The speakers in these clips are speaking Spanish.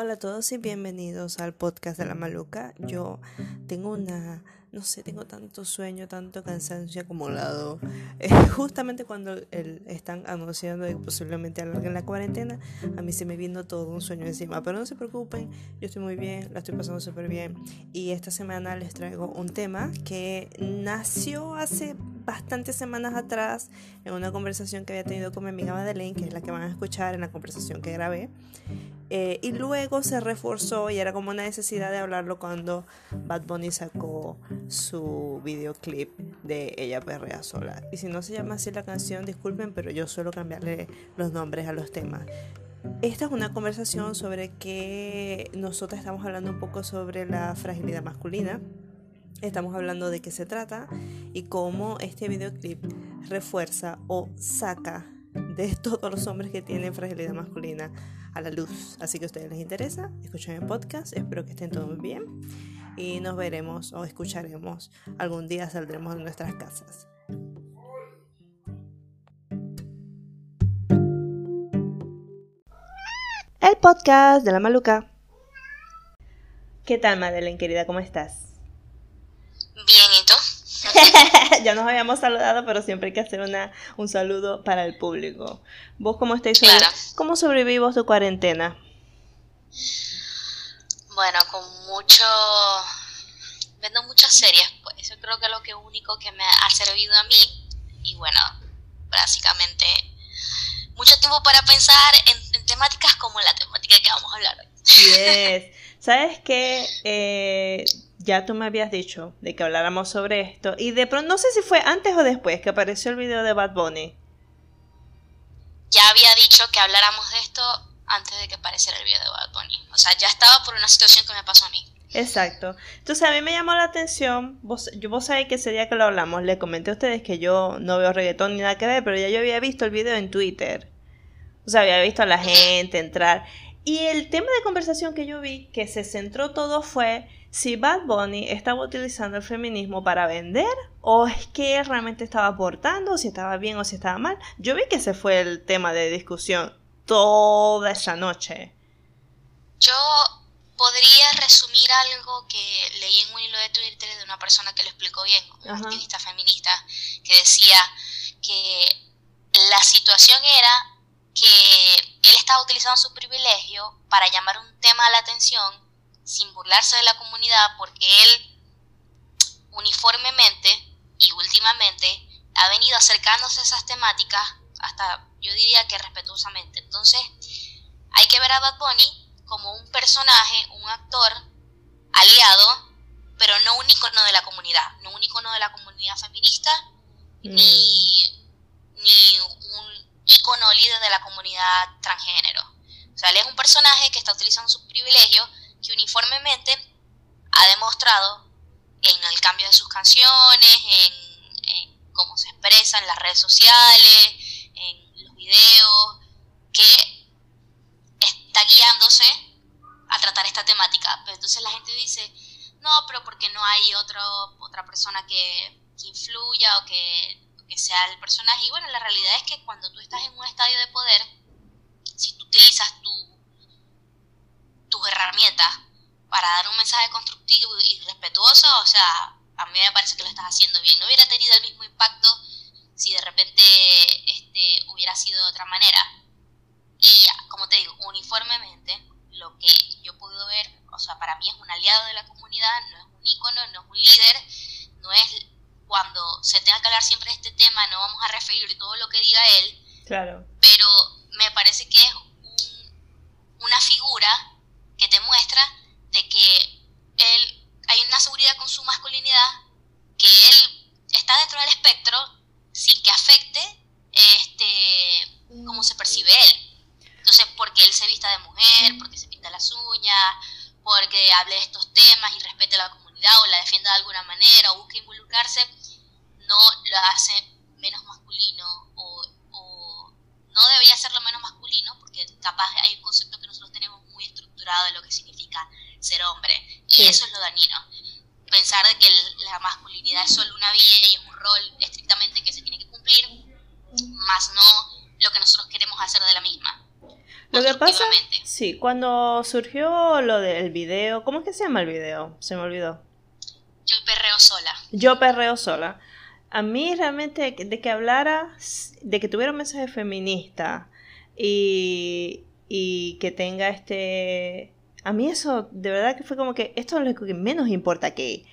Hola a todos y bienvenidos al podcast de la maluca. Yo tengo una, no sé, tengo tanto sueño, tanto cansancio acumulado. Eh, justamente cuando el, están anunciando que posiblemente alarguen la cuarentena, a mí se me viene todo un sueño encima. Pero no se preocupen, yo estoy muy bien, la estoy pasando súper bien. Y esta semana les traigo un tema que nació hace bastantes semanas atrás en una conversación que había tenido con mi amiga Madeleine, que es la que van a escuchar en la conversación que grabé. Eh, y luego se reforzó y era como una necesidad de hablarlo cuando Bad Bunny sacó su videoclip de Ella Perrea Sola. Y si no se llama así la canción, disculpen, pero yo suelo cambiarle los nombres a los temas. Esta es una conversación sobre que nosotros estamos hablando un poco sobre la fragilidad masculina. Estamos hablando de qué se trata y cómo este videoclip refuerza o saca de todos los hombres que tienen fragilidad masculina a la luz. Así que a ustedes les interesa, escuchen el podcast, espero que estén todos bien y nos veremos o escucharemos. Algún día saldremos de nuestras casas. El podcast de la maluca. ¿Qué tal, Madeleine, querida? ¿Cómo estás? Bien. ya nos habíamos saludado, pero siempre hay que hacer una, un saludo para el público. ¿Vos cómo estáis? Claro. ¿Cómo sobrevivimos tu cuarentena? Bueno, con mucho... Viendo muchas series, pues eso creo que es lo que único que me ha servido a mí. Y bueno, básicamente mucho tiempo para pensar en, en temáticas como la temática que vamos a hablar hoy. Yes. ¿Sabes qué? Eh, ya tú me habías dicho de que habláramos sobre esto. Y de pronto, no sé si fue antes o después que apareció el video de Bad Bunny. Ya había dicho que habláramos de esto antes de que apareciera el video de Bad Bunny. O sea, ya estaba por una situación que me pasó a mí. Exacto. Entonces a mí me llamó la atención, vos, yo, vos sabés que ese día que lo hablamos, le comenté a ustedes que yo no veo reggaetón ni nada que ver, pero ya yo había visto el video en Twitter. O sea, había visto a la gente entrar. Y el tema de conversación que yo vi, que se centró todo fue si Bad Bunny estaba utilizando el feminismo para vender o es que él realmente estaba aportando, si estaba bien o si estaba mal. Yo vi que ese fue el tema de discusión toda esa noche. Yo podría resumir algo que leí en un hilo de Twitter de una persona que lo explicó bien, una Ajá. activista feminista, que decía que la situación era que él estaba utilizando su privilegio para llamar un tema a la atención sin burlarse de la comunidad porque él uniformemente y últimamente ha venido acercándose a esas temáticas hasta yo diría que respetuosamente. Entonces hay que ver a Bad Bunny como un personaje, un actor aliado, pero no un icono de la comunidad, no un icono de la comunidad feminista, Mm. ni, ni un icono líder de la comunidad transgénero. O sea, él es un personaje que está utilizando sus privilegios, que uniformemente ha demostrado en el cambio de sus canciones, en, en cómo se expresa en las redes sociales, en los videos, que está guiándose a tratar esta temática. Pero entonces la gente dice, no, pero porque no hay otro, otra persona que, que influya o que, que sea el personaje. Y bueno, la realidad es que cuando tú estás en un estadio de poder, si tú utilizas tu, tus herramientas para dar un mensaje constructivo y respetuoso, o sea, a mí me parece que lo estás haciendo bien. No hubiera tenido el mismo impacto si de repente este, hubiera sido de otra manera. Y como te digo, uniformemente, lo que yo puedo ver, o sea, para mí es un aliado de la comunidad, no es un ícono, no es un líder, no es cuando se tenga que hablar siempre de este tema, no vamos a referir todo lo que diga él, Claro. pero me parece que es un- una figura que te muestra de que él hay una seguridad con su masculinidad, que él está dentro del espectro sin que afecte este cómo se percibe él. Entonces, porque él se vista de mujer, porque se pinta las uñas, porque hable de estos temas y respete a la comunidad o la defienda de alguna manera o busque involucrarse, no lo hace menos masculino o, o no debería hacerlo menos masculino porque capaz hay un concepto que nosotros tenemos muy estructurado de lo que significa ser hombre y Sí. eso es lo dañino. Pensar de que la masculinidad es solo una vía y es un rol estrictamente que se tiene que cumplir, más no lo que nosotros queremos hacer de la misma. Lo que pasa. Sí, cuando surgió lo del video, ¿cómo es que se llama el video? Se me olvidó. Yo perreo sola. Yo perreo sola. A mí realmente de que hablara, de que tuviera un mensaje feminista y, y que tenga este... A mí eso de verdad que fue como que esto es lo que menos importa que...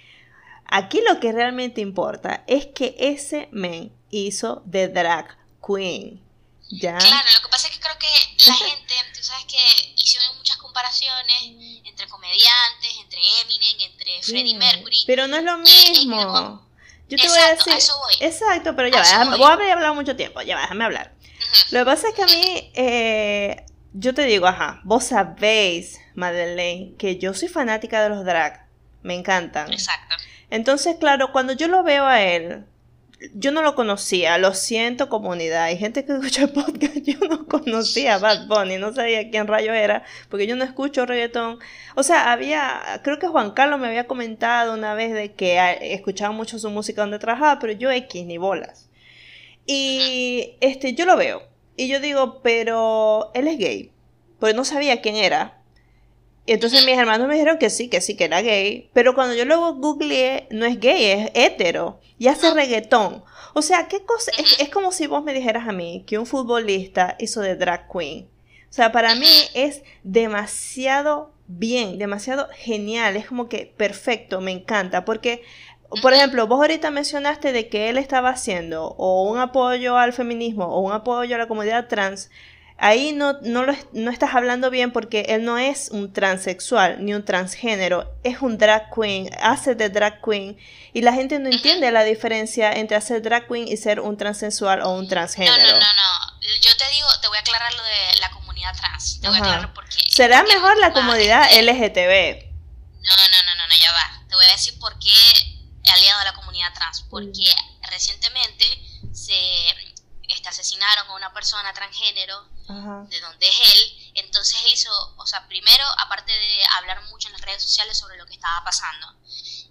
Aquí lo que realmente importa es que ese men hizo de drag queen. ¿Ya? Claro, lo que pasa es que creo que la gente, tú sabes que hicieron muchas comparaciones entre comediantes, entre Eminem, entre Freddie Mercury. Pero no es lo mismo. Yo te voy a decir. Exacto, pero ya va, voy. a haber hablado mucho tiempo, ya va, déjame hablar. Lo que pasa es que a mí, eh, yo te digo, ajá, vos sabéis, Madeleine, que yo soy fanática de los drag. Me encantan. Exacto. Entonces, claro, cuando yo lo veo a él, yo no lo conocía, lo siento comunidad, hay gente que escucha el podcast, yo no conocía a Bad Bunny, no sabía quién rayo era, porque yo no escucho reggaetón. O sea, había, creo que Juan Carlos me había comentado una vez de que escuchaba mucho su música donde trabajaba, pero yo X ni bolas. Y este, yo lo veo, y yo digo, pero él es gay, porque no sabía quién era. Y entonces mis hermanos me dijeron que sí, que sí, que era gay. Pero cuando yo luego googleé, no es gay, es hetero. Y hace reggaetón. O sea, ¿qué cosa? Es, como si vos me dijeras a mí que un futbolista hizo de drag queen. O sea, para mí es demasiado bien, demasiado genial. Es como que perfecto, me encanta. Porque, por ejemplo, vos ahorita mencionaste de que él estaba haciendo o un apoyo al feminismo o un apoyo a la comunidad trans Ahí no, no, lo, no estás hablando bien porque él no es un transexual ni un transgénero, es un drag queen, hace de drag queen y la gente no entiende la diferencia entre hacer drag queen y ser un transexual o un transgénero. No, no, no, no. Yo te digo, te voy a aclarar lo de la comunidad trans. Te voy a aclarar por qué. ¿Será mejor la comunidad LGTB? No, no, no, no, no, ya va. Te voy a decir por qué aliado a la comunidad trans. Porque recientemente se este, asesinaron a una persona transgénero de donde es él. Entonces él hizo, o sea, primero, aparte de hablar mucho en las redes sociales sobre lo que estaba pasando.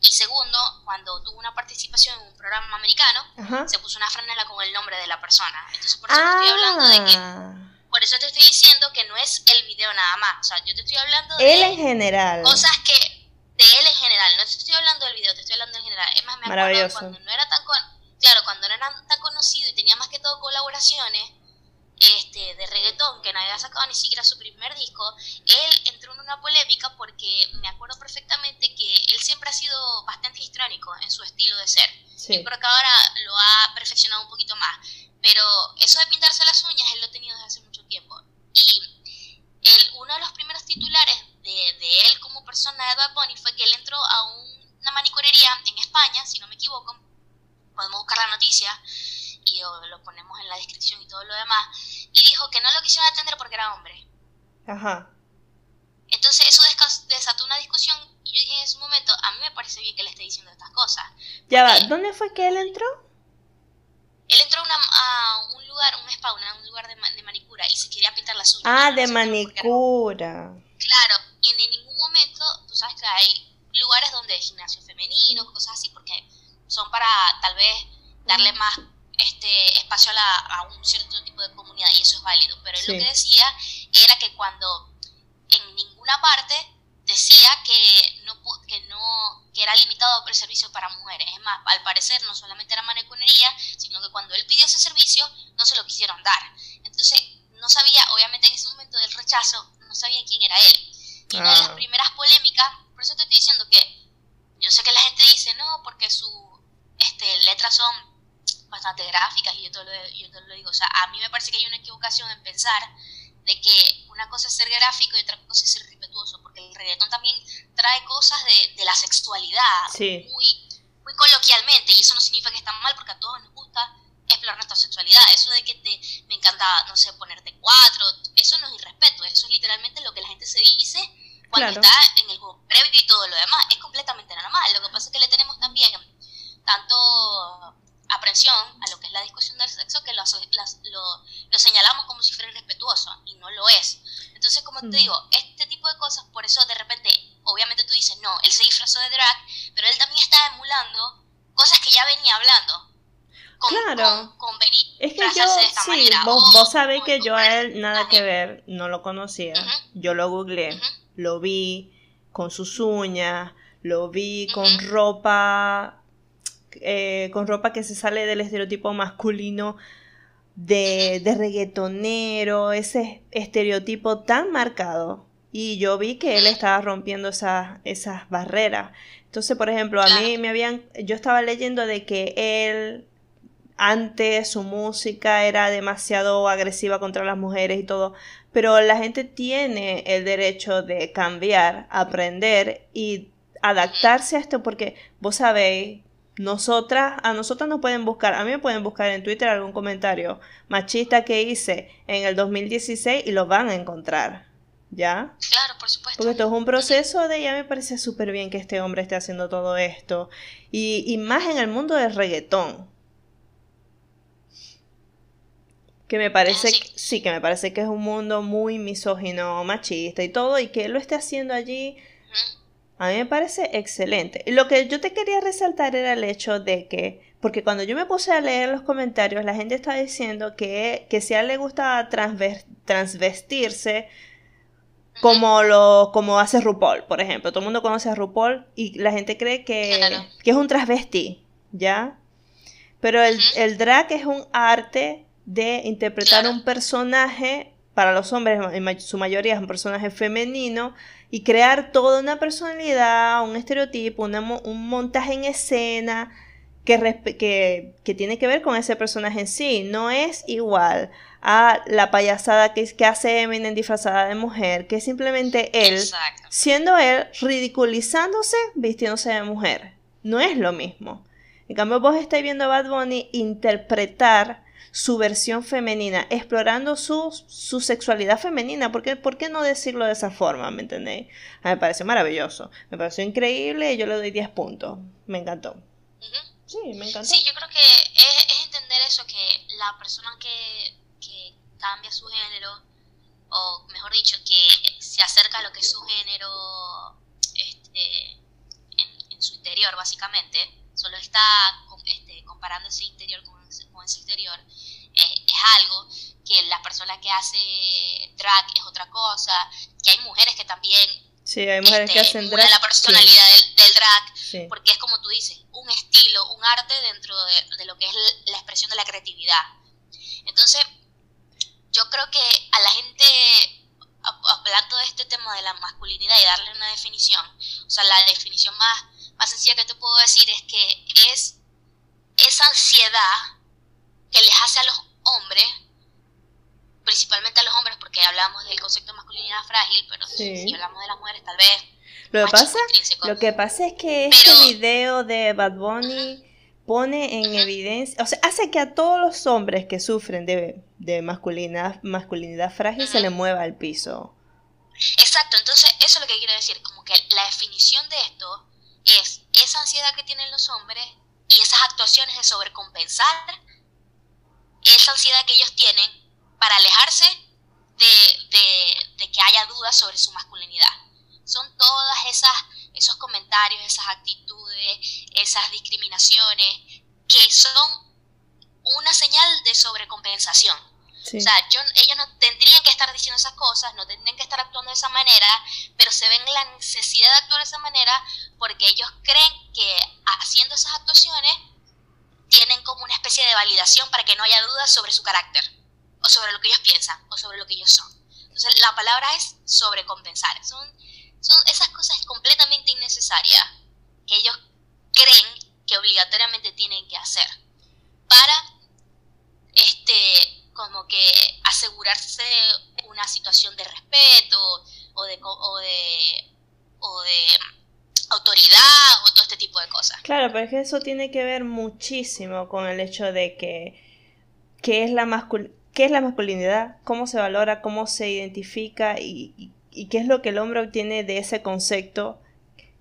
Y segundo, cuando tuvo una participación en un programa americano, se puso una franela con el nombre de la persona. Entonces por eso te estoy hablando de que... Ah. Por eso te estoy diciendo que no es el video nada más. O sea, yo te estoy hablando de... Él en general. Cosas que... De él en general. No estoy hablando del video, te estoy hablando en general. Es más, me acuerdo cuando no era tan... Con, claro, cuando no era tan conocido y tenía más que todo colaboraciones este, de reggaetón, que no había sacado ni siquiera su primer disco, él entró en una polémica porque me acuerdo perfectamente que él siempre ha sido bastante histrónico en su estilo de ser. Sí. Yo creo que ahora lo ha perfeccionado un poquito más. Pero eso de pintarse las uñas, él lo ha tenido desde hace mucho tiempo. Y él, uno de los primeros titulares de, de él como persona de Bad Bunny que él entró a una manicurería en España, si no me equivoco. Podemos buscar la noticia y lo ponemos en la descripción y todo lo demás, y dijo que no lo quisieron atender porque era hombre. Ajá. Entonces eso desató una discusión y yo dije en ese momento, a mí me parece bien que le esté diciendo estas cosas. Ya va, ¿dónde fue que él entró? Él entró a, un lugar, un spa, un lugar de, de, manicura y se quería pintar las uñas. Ah, de manicura. Claro, y en ningún momento, tú sabes que hay lugares donde hay gimnasio femenino, cosas así, porque son para tal vez darle más este espacio a, un cierto tipo de comunidad y eso es válido. Pero él lo que decía era que cuando en ninguna parte decía que no que no que era limitado el servicio para mujeres. Es más, al parecer no solamente era maniconería, sino que cuando él pidió ese servicio no se lo quisieron dar. Entonces, no sabía, obviamente en ese momento del rechazo, no sabía quién era él. Y una de las ah. primeras polémicas, eso te estoy diciendo que yo sé que la gente dice, no, porque sus este, letras son bastante gráficas y yo te, lo, yo te lo digo. O sea, a mí me parece que hay una equivocación en pensar de que una cosa es ser gráfico y otra cosa es ser respetuoso, porque el reggaetón también trae cosas de, de la sexualidad muy, muy coloquialmente y eso no significa que está mal porque a todos nos gusta explorar nuestra sexualidad. Eso de que te, me encanta, no sé, ponerte cuatro, eso no es irrespeto, eso es literalmente lo que la gente se dice cuando está en el juego previo y todo lo demás. Es completamente normal. Lo que pasa es que le tenemos también tanto aprensión a lo que es la discusión del sexo que lo, lo, señalamos como si fuera irrespetuoso y no lo es. Entonces, como te mm. digo, este tipo de cosas, por eso de repente, obviamente tú dices, no, él se disfrazó de drag, pero él también está emulando cosas que ya venía hablando. claro. es que yo, sí, vos, vos sabés que yo a él nada que ver, no lo conocía. Yo lo googleé, lo vi con sus uñas, lo vi con ropa, eh, con ropa que se sale del estereotipo masculino de, de reggaetonero, ese estereotipo tan marcado. Y yo vi que él estaba rompiendo esas, esas barreras. Entonces, por ejemplo, a mí me habían, yo estaba leyendo de que él antes su música era demasiado agresiva contra las mujeres y todo, pero la gente tiene el derecho de cambiar, aprender y adaptarse a esto porque vos sabéis, nosotras, a nosotras nos pueden buscar, a mí me pueden buscar en Twitter algún comentario machista que hice en el 2016 y lo van a encontrar. ¿Ya? Claro, por supuesto. Porque esto es un proceso de ya me parece súper bien que este hombre esté haciendo todo esto. Y, y más en el mundo del reggaetón. Que me parece, sí. que me parece que es un mundo muy misógino, machista y todo, y que él lo esté haciendo allí, a mí me parece excelente. Y lo que yo te quería resaltar era el hecho de que, porque cuando yo me puse a leer los comentarios, la gente está diciendo que, que si a él le gusta transvestirse, como lo como hace RuPaul, por ejemplo. Todo el mundo conoce a RuPaul y la gente cree que, que es un transvesti, ¿ya? Pero el, el drag es un arte de interpretar un personaje, para los hombres en su mayoría es un personaje femenino, y crear toda una personalidad, un estereotipo, un montaje en escena que, que, tiene que ver con ese personaje en sí. No es igual a la payasada que, que hace Eminem disfrazada de mujer, que es simplemente él, siendo él, ridiculizándose, vistiéndose de mujer. No es lo mismo. En cambio, vos estáis viendo a Bad Bunny interpretar su versión femenina, explorando su, su sexualidad femenina. ¿Por qué, ¿Por qué, no decirlo de esa forma? ¿Me entendéis? me pareció maravilloso, me pareció increíble y yo le doy 10 puntos. Me encantó. Sí, me encantó. Sí, yo creo que es, es entender eso, que la persona que, que cambia su género, o mejor dicho, que se acerca a lo que es su género este, en, en su interior, básicamente, solo está este, comparando ese interior con, con ese exterior, es algo que la persona que hace drag es otra cosa, que hay mujeres que también... Sí, hay mujeres que este, hacen drag. la personalidad del, drag, porque es como tú dices, un estilo, un arte dentro de, lo que es la expresión de la creatividad. Entonces, yo creo que a la gente, hablando de este tema de la masculinidad y darle una definición, o sea, la definición más, más sencilla que te puedo decir es que es esa ansiedad que les hace a los hombres, principalmente a los hombres, porque hablamos del concepto de masculinidad frágil, pero si hablamos de las mujeres, tal vez. Lo que, pasa, lo que pasa es que este video de Bad Bunny pone en evidencia, o sea, hace que a todos los hombres que sufren de, de masculinidad, masculinidad frágil se le mueva al piso. Exacto, entonces eso es lo que quiero decir, como que la definición de esto es esa ansiedad que tienen los hombres y esas actuaciones de sobrecompensar esa ansiedad que ellos tienen para alejarse de, de, que haya dudas sobre su masculinidad. Son todas esas esos comentarios, esas actitudes, esas discriminaciones que son una señal de sobrecompensación. O sea, ellos no tendrían que estar diciendo esas cosas, no tendrían que estar actuando de esa manera, pero se ven la necesidad de actuar de esa manera porque ellos creen que haciendo esas actuaciones tienen como una especie de validación para que no haya dudas sobre su carácter, o sobre lo que ellos piensan, o sobre lo que ellos son. Entonces la palabra es sobrecompensar. Son, son esas cosas completamente innecesarias que ellos creen que obligatoriamente tienen que hacer para este como que asegurarse una situación de respeto o de, o de, o de autoridad o todo Claro, pero es que eso tiene que ver muchísimo con el hecho de que qué es la, qué es la masculinidad, cómo se valora, cómo se identifica y, qué es lo que el hombre obtiene de ese concepto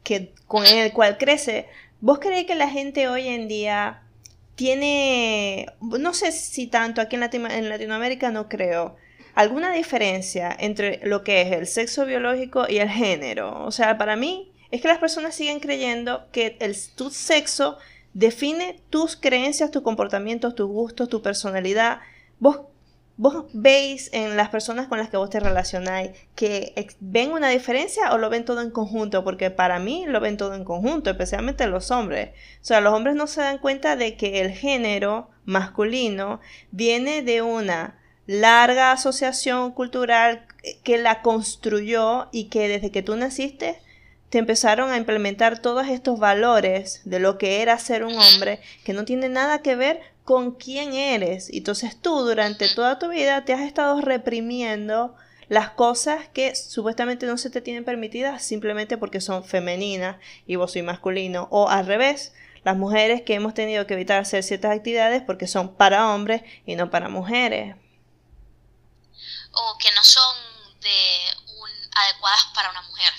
que, con el cual crece. ¿Vos creéis que la gente hoy en día tiene, no sé si tanto aquí en, en Latinoamérica no creo, alguna diferencia entre lo que es el sexo biológico y el género? O sea, para mí es que las personas siguen creyendo que el, tu sexo define tus creencias, tus comportamientos, tus gustos, tu personalidad. Vos, vos veis en las personas con las que vos te relacionáis que ven una diferencia o lo ven todo en conjunto, porque para mí lo ven todo en conjunto, especialmente los hombres. O sea, los hombres no se dan cuenta de que el género masculino viene de una larga asociación cultural que la construyó y que desde que tú naciste te empezaron a implementar todos estos valores de lo que era ser un hombre que no tiene nada que ver con quién eres. Entonces tú durante toda tu vida te has estado reprimiendo las cosas que supuestamente no se te tienen permitidas simplemente porque son femeninas y vos soy masculino. O al revés las mujeres que hemos tenido que evitar hacer ciertas actividades porque son para hombres y no para mujeres. O que no son de un, adecuadas para una mujer,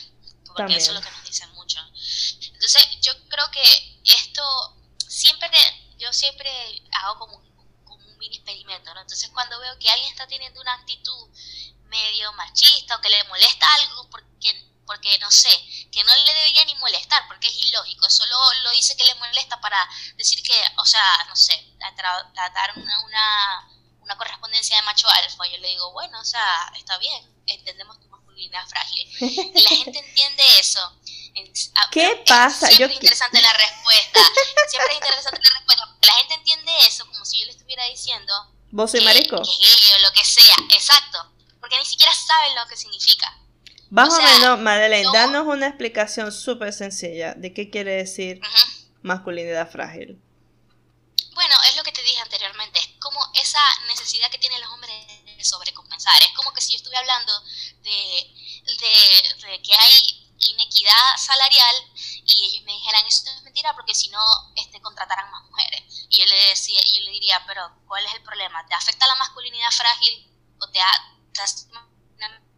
porque eso es lo que nos dicen mucho. Entonces, yo creo que esto siempre, yo siempre hago como, un mini experimento, ¿no? Entonces, cuando veo que alguien está teniendo una actitud medio machista o que le molesta algo porque porque no sé, que no le debería ni molestar, porque es ilógico, solo lo dice que le molesta para decir que, o sea, no sé, tratar una, una una correspondencia de macho alfa, yo le digo, bueno, o sea, está bien, entendemos masculinidad frágil. Y la gente entiende eso. ¿Qué pasa? Siempre es interesante la respuesta. Siempre es interesante la respuesta. Porque la gente entiende eso como si yo le estuviera diciendo. ¿Vos soy marico? Que o lo que sea. Exacto. Porque ni siquiera saben lo que significa. Más o, menos, Madeleine, danos una explicación súper sencilla de qué quiere decir masculinidad frágil. Bueno, es lo que te dije anteriormente, es como esa necesidad que tienen los hombres de sobrecompensar. Es como que si yo estuve hablando de, de, que hay inequidad salarial y ellos me dijeran eso es mentira porque si no este contratarán más mujeres y yo le decía yo le diría pero cuál es el problema te afecta la masculinidad frágil o te,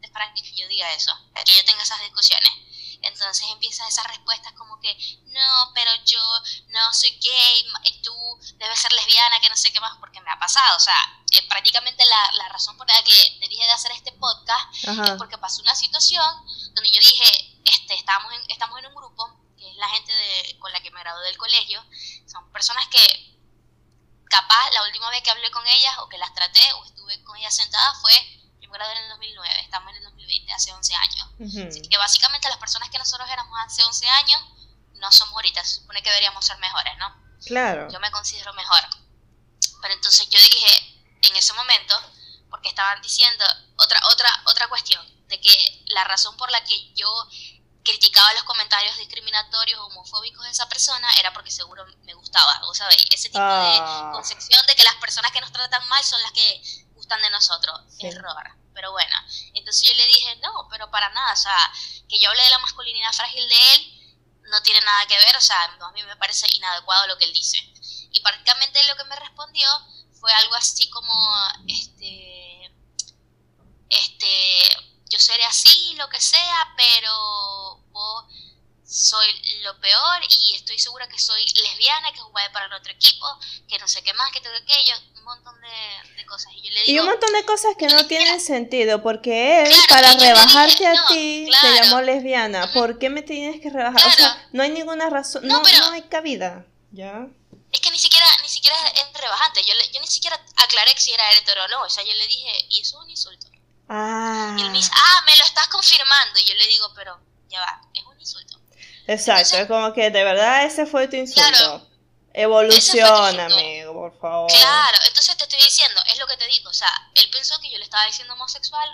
te frágil que yo diga eso que yo tenga esas discusiones entonces empiezan esas respuestas como que, no, pero yo no soy gay, tú debes ser lesbiana, que no sé qué más, porque me ha pasado. O sea, eh, prácticamente la, la, razón por la que te dije de hacer este podcast es porque pasó una situación donde yo dije, este, estamos en, estamos en un grupo, que es la gente de, con la que me gradué del colegio, son personas que capaz la última vez que hablé con ellas o que las traté o estuve con ellas sentada fue yo me gradué en el 2009, estamos en el 2020, hace 11 años. Así que básicamente las personas que nosotros éramos hace 11 años no somos ahorita, se supone que deberíamos ser mejores, ¿no? Claro. Yo me considero mejor. Pero entonces yo dije en ese momento, porque estaban diciendo otra, otra, otra cuestión, de que la razón por la que yo criticaba los comentarios discriminatorios homofóbicos de esa persona era porque seguro me gustaba, o sabes, ese tipo de ah. concepción de que las personas que nos tratan mal son las que gustan de nosotros. Error. Pero bueno, entonces yo le dije, no, pero para nada, o sea, que yo hable de la masculinidad frágil de él no tiene nada que ver, o sea, a mí me parece inadecuado lo que él dice. Y prácticamente lo que me respondió fue algo así como, este, este, yo seré así, lo que sea, pero vos soy lo peor y estoy segura que soy lesbiana, que jugué para el otro equipo, que no sé qué más, que todo aquello, montón de, cosas. Y, yo le digo, y un montón de cosas que no tienen sentido, porque él, para rebajarte a ti, te llamó lesbiana. ¿Por qué me tienes que rebajar? O sea, no hay ninguna razón, no, no, hay cabida, ¿ya? Es que ni siquiera, ni siquiera es rebajante, yo, yo ni siquiera aclaré si era hetero o no, o sea, yo le dije, y eso es un insulto. Ah. Y él me dice, ah, me lo estás confirmando, y yo le digo, pero ya va, es un insulto. Exacto, es como que de verdad ese fue tu insulto. Evoluciona, amigo, por favor. Claro, entonces te estoy diciendo, es lo que te digo, o sea, él pensó que yo le estaba diciendo homosexual,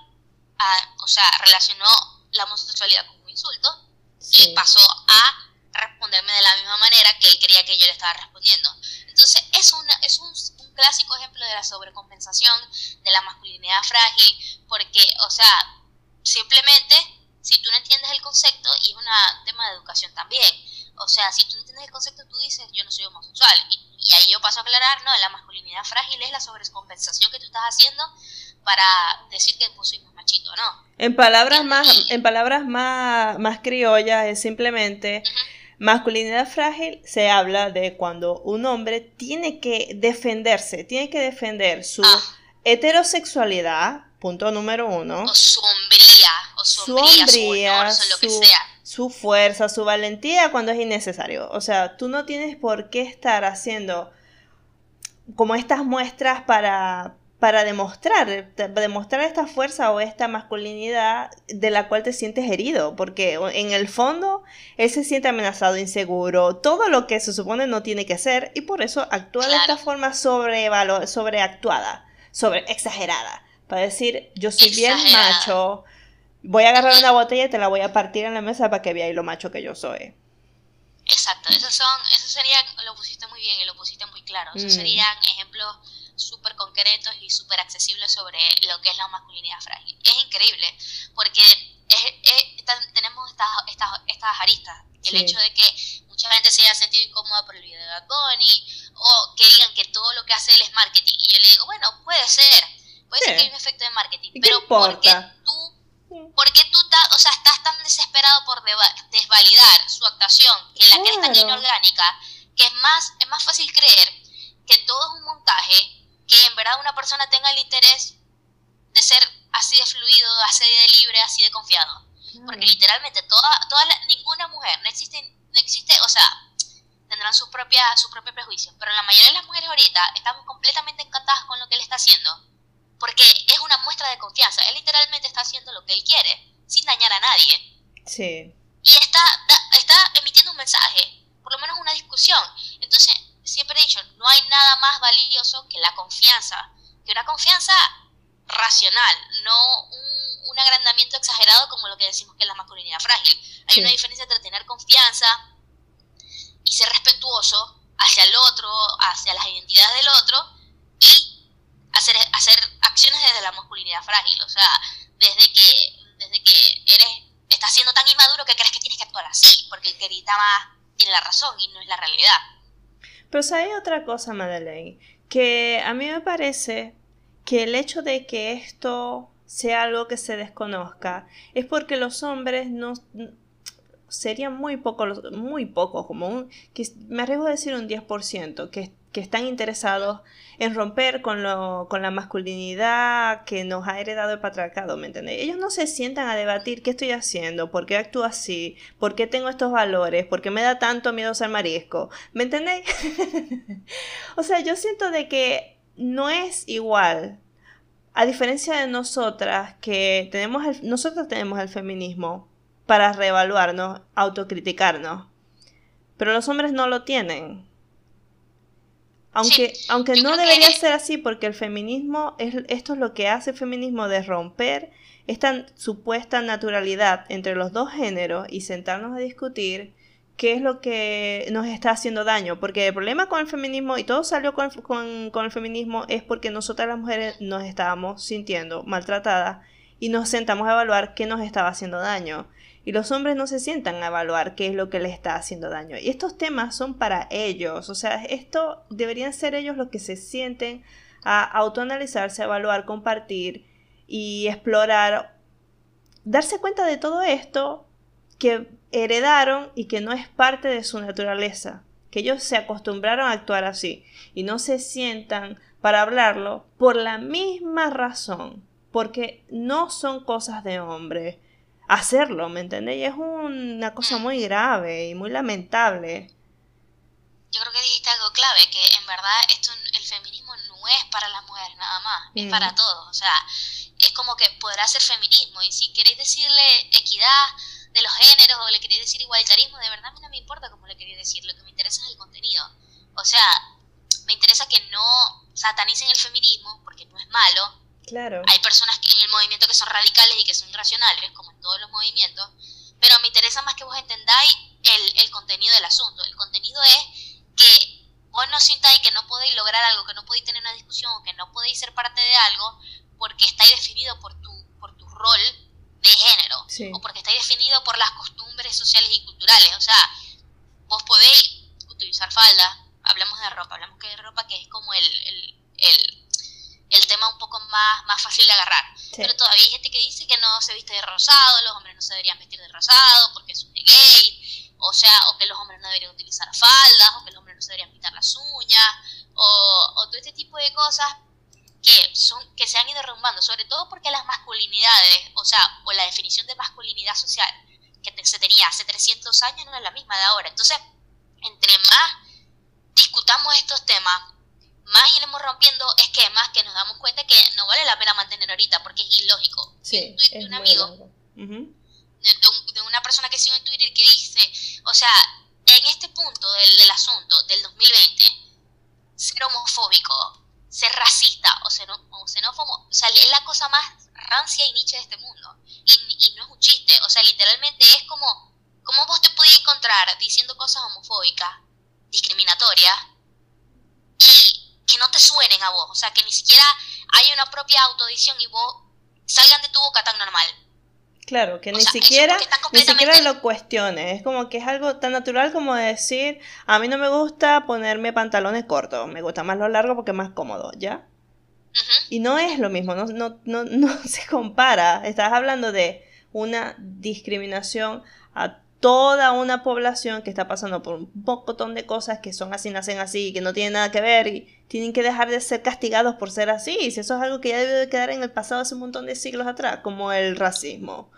o sea, relacionó la homosexualidad con un insulto y pasó a responderme de la misma manera que él creía que yo le estaba respondiendo. Entonces, es, una, es un, un clásico ejemplo de la sobrecompensación, de la masculinidad frágil, porque, o sea, simplemente si tú no entiendes el concepto, y es un tema de educación también, o sea, si tú no entiendes el concepto, tú dices, yo no soy homosexual, y, ahí yo paso a aclarar, no, la masculinidad frágil es la sobrecompensación que tú estás haciendo para decir que vos sois más machito, ¿no? En palabras más, en palabras más, más criollas, es simplemente... Masculinidad frágil se habla de cuando un hombre tiene que defenderse, tiene que defender su ah. heterosexualidad, punto número uno. O sombría, o sombría, su, honor, lo que sea. Su fuerza, su valentía cuando es innecesario. O sea, tú no tienes por qué estar haciendo como estas muestras para, para demostrar, demostrar esta fuerza o esta masculinidad de la cual te sientes herido, porque en el fondo él se siente amenazado, inseguro, todo lo que se supone no tiene que ser y por eso actúa de esta forma sobre sobreactuada, sobre exagerada, para decir yo soy bien macho, voy a agarrar una botella y te la voy a partir en la mesa para que veáis lo macho que yo soy. Exacto, esos son, eso sería, lo pusiste muy bien y lo pusiste muy claro. Esos mm. serían ejemplos súper concretos y súper accesibles sobre lo que es la masculinidad frágil. Es increíble, porque tenemos estas, estas, estas aristas. El hecho de que mucha gente se haya sentido incómoda por el video de Bad o que digan que todo lo que hace él es marketing. Y yo le digo, bueno, puede ser, puede ser que hay un efecto de marketing, pero ¿por qué tú ¿Por qué tú o sea, estás tan desesperado por desvalidar su actuación que la crees tan inorgánica que es más, es más fácil creer que todo es un montaje que en verdad una persona tenga el interés de ser así de fluido, así de libre, así de confiado? Porque literalmente toda, toda ninguna mujer, no existe, no existe, o sea, tendrán sus propias su propio prejuicios, pero la mayoría de las mujeres ahorita estamos completamente encantadas con lo que él está haciendo porque es una muestra de confianza. Él literalmente está haciendo lo que él quiere, sin dañar a nadie. Sí. Y está, está emitiendo un mensaje, por lo menos una discusión. Entonces, siempre he dicho, no hay nada más valioso que la confianza, que una confianza racional, no un, un agrandamiento exagerado como lo que decimos que es la masculinidad frágil. Hay una diferencia entre tener confianza y ser respetuoso hacia el otro, hacia las identidades del otro, hacer, hacer acciones desde la masculinidad frágil, o sea, desde que, desde que eres, estás siendo tan inmaduro que crees que tienes que actuar así, porque el que grita más tiene la razón y no es la realidad. Pero hay otra cosa, Madeleine, que a mí me parece que el hecho de que esto sea algo que se desconozca es porque los hombres no serían muy pocos, muy pocos, como un, que me arriesgo a decir un 10%, que que están interesados en romper con, lo, con la masculinidad que nos ha heredado el patriarcado, ¿me entendéis? Ellos no se sientan a debatir qué estoy haciendo, por qué actúo así, por qué tengo estos valores, por qué me da tanto miedo ser marisco, ¿me entendéis? o sea, yo siento de que no es igual, a diferencia de nosotras, que tenemos el, nosotros tenemos el feminismo para reevaluarnos, autocriticarnos, pero los hombres no lo tienen. Aunque, aunque no debería ser así porque el feminismo, es, esto es lo que hace el feminismo de romper esta supuesta naturalidad entre los dos géneros y sentarnos a discutir qué es lo que nos está haciendo daño. Porque el problema con el feminismo, y todo salió con, con, con el feminismo, es porque nosotras las mujeres nos estábamos sintiendo maltratadas y nos sentamos a evaluar qué nos estaba haciendo daño y los hombres no se sientan a evaluar qué es lo que les está haciendo daño. Y estos temas son para ellos, o sea, esto deberían ser ellos los que se sienten a autoanalizarse, a evaluar, compartir y explorar, darse cuenta de todo esto que heredaron y que no es parte de su naturaleza, que ellos se acostumbraron a actuar así y no se sientan para hablarlo por la misma razón, porque no son cosas de hombre, hacerlo, ¿me entendés? Y es una cosa muy grave y muy lamentable. Yo creo que dijiste algo clave, que en verdad esto el feminismo no es para las mujeres nada más, es para mm. todos. O sea, es como que podrá ser feminismo y si queréis decirle equidad de los géneros o le queréis decir igualitarismo, de verdad a mí no me importa cómo le queréis decir, lo que me interesa es el contenido. O sea, me interesa que no satanicen el feminismo, porque no es malo, Claro. Hay personas en el movimiento que son radicales y que son racionales, como todos los movimientos, pero me interesa más que vos entendáis el, el contenido del asunto. El contenido es que vos no sintáis que no podéis lograr algo, que no podéis tener una discusión que no podéis ser parte de algo porque estáis definido por tu, por tu rol de género o porque estáis definido por las costumbres sociales y culturales. O sea, vos podéis utilizar falda, hablamos de ropa, hablamos que de ropa que es como el, el, el el tema un poco más, más fácil de agarrar. Pero todavía hay gente que dice que no se viste de rosado, los hombres no se deberían vestir de rosado porque es un gay, o sea, o que los hombres no deberían utilizar faldas, o que los hombres no se deberían pintar las uñas, o, o todo este tipo de cosas que son que se han ido derrumbando, sobre todo porque las masculinidades, o sea, o la definición de masculinidad social que se tenía hace 300 años no es la misma de ahora. Entonces, entre más discutamos estos temas, más iremos rompiendo esquemas que nos damos cuenta que no vale la pena mantener ahorita porque es ilógico. Sí, un de un amigo, de, una persona que sigo en Twitter que dice, o sea, en este punto del, del asunto del 2020, ser homofóbico, ser racista o, xenófobo, o sea, es la cosa más rancia y niche de este mundo. Y, y no es un chiste, o sea, literalmente es como, ¿cómo vos te podías encontrar diciendo cosas homofóbicas, discriminatorias, y que no te suenen a vos? O sea, que ni siquiera haya una propia autodicción y vos salgan de tu boca tan normal. Claro, que ni siquiera, ni siquiera lo cuestiones. Es como que es algo tan natural como decir, a mí no me gusta ponerme pantalones cortos, me gusta más lo largo porque es más cómodo, ¿ya? Y no es lo mismo, no, no, no, no se compara. Estás hablando de una discriminación a toda una población que está pasando por un montón de cosas que son así, nacen así, que no tienen nada que ver y tienen que dejar de ser castigados por ser así. Si eso es algo que ya debe de quedar en el pasado hace un montón de siglos atrás, como el racismo.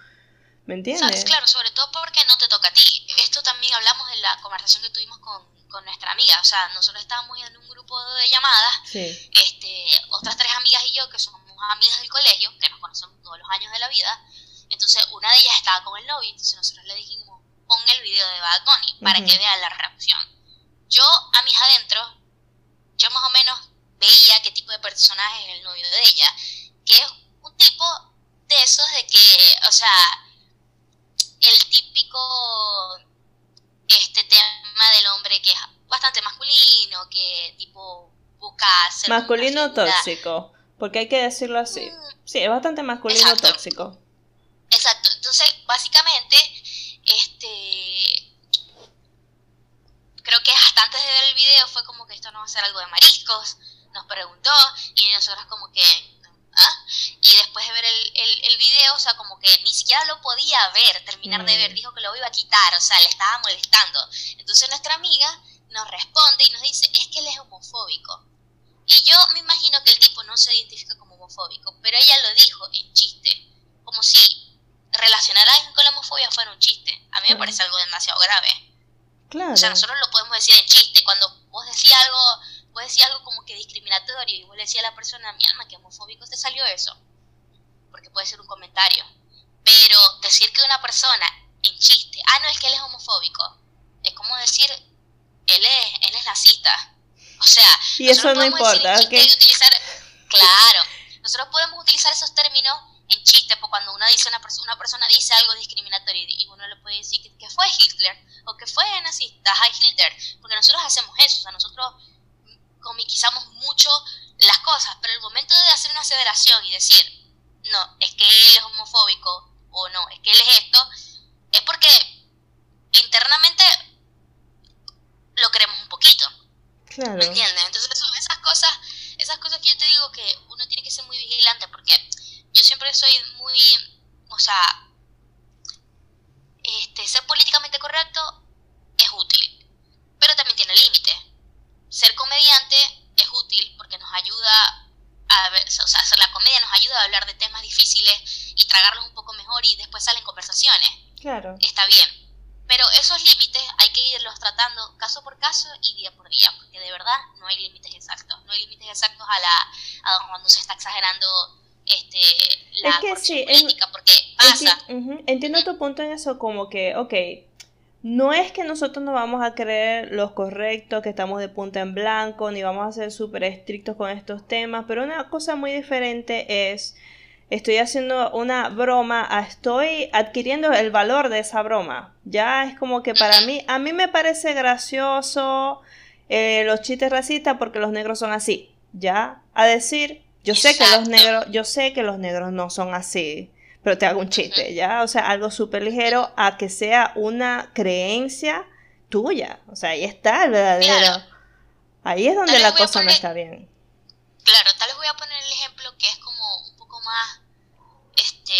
¿Me entiendes? claro, sobre todo porque no te toca a ti. Esto también hablamos en la conversación que tuvimos con, con nuestra amiga. O sea, nosotros estábamos en un grupo de llamadas, este, otras tres amigas y yo, que somos amigas del colegio, que nos conocemos todos los años de la vida. Entonces, una de ellas estaba con el novio, entonces nosotros le dijimos, pon el video de Bad Bunny para que vean la reacción. Yo, a mis adentros, yo más o menos veía qué tipo de personaje es el novio de ella, que es un tipo de esos de que, o sea, el típico este tema del hombre que es bastante masculino, que tipo busca ser masculino tóxico, porque hay que decirlo así. Mm. Sí, es bastante masculino tóxico. Exacto. Entonces, básicamente este creo que hasta antes de ver el video fue como que esto no va a ser algo de mariscos, nos preguntó y nosotros como que, ¿ah? Y después de ver el, el, el video, o sea, como que ni siquiera lo podía ver, terminar de ver, mm. dijo que lo iba a quitar, o sea, le estaba molestando. Entonces nuestra amiga nos responde y nos dice, es que él es homofóbico. Y yo me imagino que el tipo no se identifica como homofóbico, pero ella lo dijo en chiste, como si relacionar a alguien con la homofobia fuera un chiste. A mí me parece algo demasiado grave. Claro. O sea, nosotros lo podemos decir en chiste. Cuando vos decías algo, vos decías algo como que discriminatorio y vos le decías a la persona, mi alma, que homofóbico te salió eso. Porque puede ser un comentario. Pero decir que una persona en chiste, ah, no, es que él es homofóbico. Es como decir, él es, él es nazista. O sea, y eso no importa. utilizar, claro, nosotros podemos utilizar esos términos en chiste, pues cuando una, dice una, una persona dice algo discriminatorio y uno le puede decir que, fue Hitler o que fue nazista, Hitler, porque nosotros hacemos eso, o sea, nosotros comiquizamos mucho las cosas, pero el momento de hacer una aceleración y decir, no, es que él es homofóbico o no, es que él es esto, es porque internamente lo queremos un poquito. Claro. ¿Me entiendes? Entonces son esas cosas, esas cosas que yo te digo que uno tiene que ser muy vigilante porque yo siempre soy muy, o sea, este, ser políticamente correcto es útil, pero también tiene límites. Ser comediante es útil porque nos ayuda a ver, o sea, hacer la comedia nos ayuda a hablar de temas difíciles y tragarlos un poco mejor y después salen conversaciones. Claro. Está bien. Pero esos límites hay que irlos tratando caso por caso y día por día, porque de verdad no hay límites exactos. No hay límites exactos a la a cuando se está exagerando este, la es que sí, política, porque pasa. Entiendo tu punto en eso, como que, ok, no es que nosotros no vamos a creer los correctos, que estamos de punta en blanco, ni vamos a ser súper estrictos con estos temas, pero una cosa muy diferente es, estoy haciendo una broma, estoy adquiriendo el valor de esa broma. Ya es como que para mí, a mí me parece gracioso eh, los chistes racistas porque los negros son así. Ya, a decir, yo sé que los negros, yo sé que los negros no son así, pero te hago un chiste, ¿ya? O sea, algo súper ligero a que sea una creencia tuya. O sea, ahí está el verdadero. Ahí es donde la cosa no está bien. Claro, tal vez voy a poner el ejemplo que es como un poco más, este,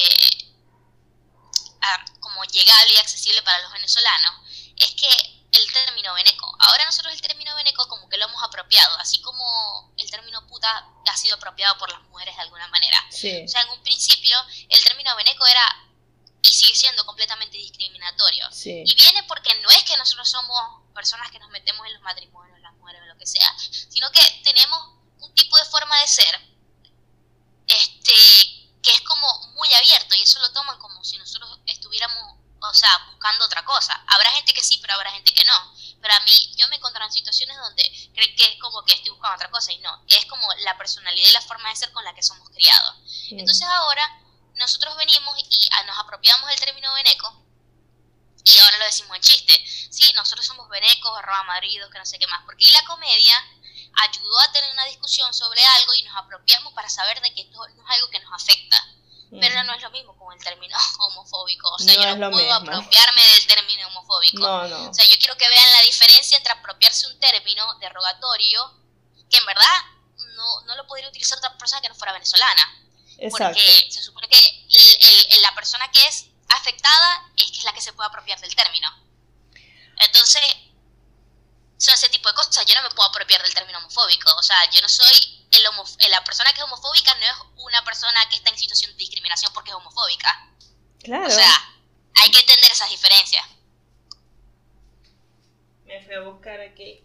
ah, como llegable y accesible para los venezolanos. Es que el término veneco. Ahora nosotros el término veneco como que lo hemos apropiado, así como el término puta ha sido apropiado por las mujeres de alguna manera. O sea, en un principio el término veneco era y sigue siendo completamente discriminatorio. Y viene porque no es que nosotros somos personas que nos metemos en los matrimonios, las mujeres o lo que sea, sino que tenemos un tipo de forma de ser este que es como muy abierto y eso lo toman como si nosotros estuviéramos, o sea, buscando otra cosa. Habrá gente que sí, pero habrá gente que no. Pero a mí, yo me encuentro en situaciones donde creen que es como que estoy buscando otra cosa y no, es como la personalidad y la forma de ser con la que somos criados. Entonces ahora nosotros venimos y nos apropiamos del término veneco y ahora lo decimos en chiste. Sí, nosotros somos venecos, arroba madridos, que no sé qué más. Porque la comedia ayudó a tener una discusión sobre algo y nos apropiamos para saber de que esto no es algo que nos afecta. Pero no es lo mismo con el término homofóbico. O sea, yo no puedo apropiarme del término homofóbico. No, no. O sea, yo quiero que vean la diferencia entre apropiarse un término derogatorio que en verdad no, no lo podría utilizar otra persona que no fuera venezolana. Exacto. Porque se supone que la persona que es afectada es que es la que se puede apropiar del término. Entonces, son ese tipo de cosas. Yo no me puedo apropiar del término homofóbico. O sea, yo no soy el eh, la persona que es homofóbica, no es una persona que está en situación de discriminación porque es homofóbica. Claro. O sea, hay que entender esas diferencias. Me fui a buscar aquí.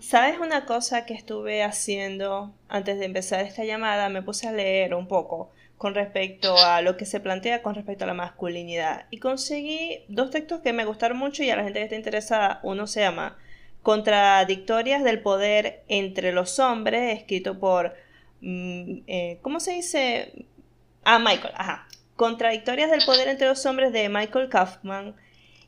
¿Sabes una cosa que estuve haciendo antes de empezar esta llamada? Me puse a leer un poco con respecto a lo que se plantea con respecto a la masculinidad. Y conseguí dos textos que me gustaron mucho y a la gente que está interesada, uno se llama Contradictorias del Poder entre los Hombres, escrito por, mm, eh, ¿cómo se dice? Ah, Michael, ajá. Contradictorias del Poder entre los Hombres de Michael Kaufman.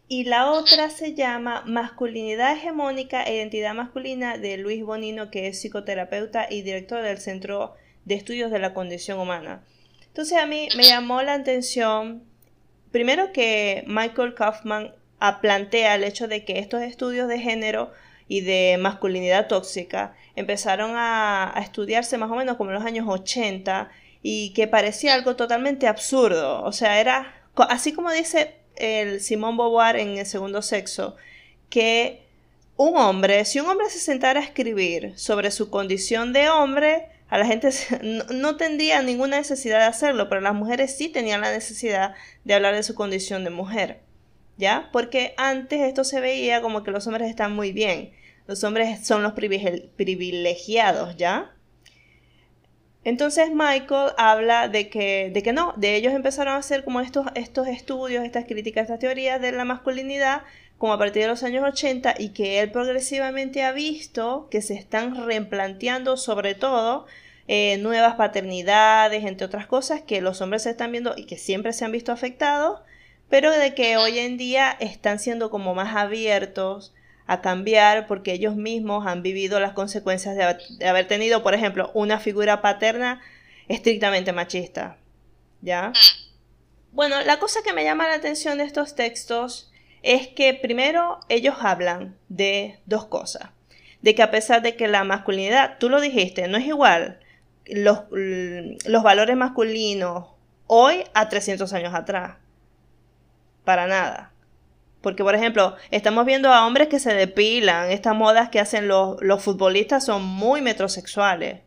Y la otra se llama Masculinidad hegemónica e identidad masculina de Luis Bonino, que es psicoterapeuta y director del Centro de Estudios de la Condición Humana. Entonces a mí me llamó la atención, primero que Michael Kaufman plantea el hecho de que estos estudios de género y de masculinidad tóxica empezaron a, estudiarse más o menos como en los años 80 y que parecía algo totalmente absurdo. O sea, era así como dice el Simón Beauvoir en el segundo sexo, que un hombre, si un hombre se sentara a escribir sobre su condición de hombre, a la gente no, tendría ninguna necesidad de hacerlo, pero las mujeres sí tenían la necesidad de hablar de su condición de mujer, Porque antes esto se veía como que los hombres están muy bien, los hombres son los privilegiados, ¿ya? Entonces Michael habla de que, de que no, de ellos empezaron a hacer como estos, estos estudios, estas críticas, estas teorías de la masculinidad como a partir de los años 80 y que él progresivamente ha visto que se están replanteando sobre todo eh, nuevas paternidades, entre otras cosas, que los hombres se están viendo y que siempre se han visto afectados, pero de que hoy en día están siendo como más abiertos a cambiar porque ellos mismos han vivido las consecuencias de haber, tenido, por ejemplo, una figura paterna estrictamente machista. ¿Ya? Mm. Bueno, la cosa que me llama la atención de estos textos es que primero ellos hablan de dos cosas. De que a pesar de que la masculinidad, tú lo dijiste, no es igual los, los valores masculinos hoy a 300 años atrás. Para nada. Porque, por ejemplo, estamos viendo a hombres que se depilan. Estas modas que hacen los, los futbolistas son muy metrosexuales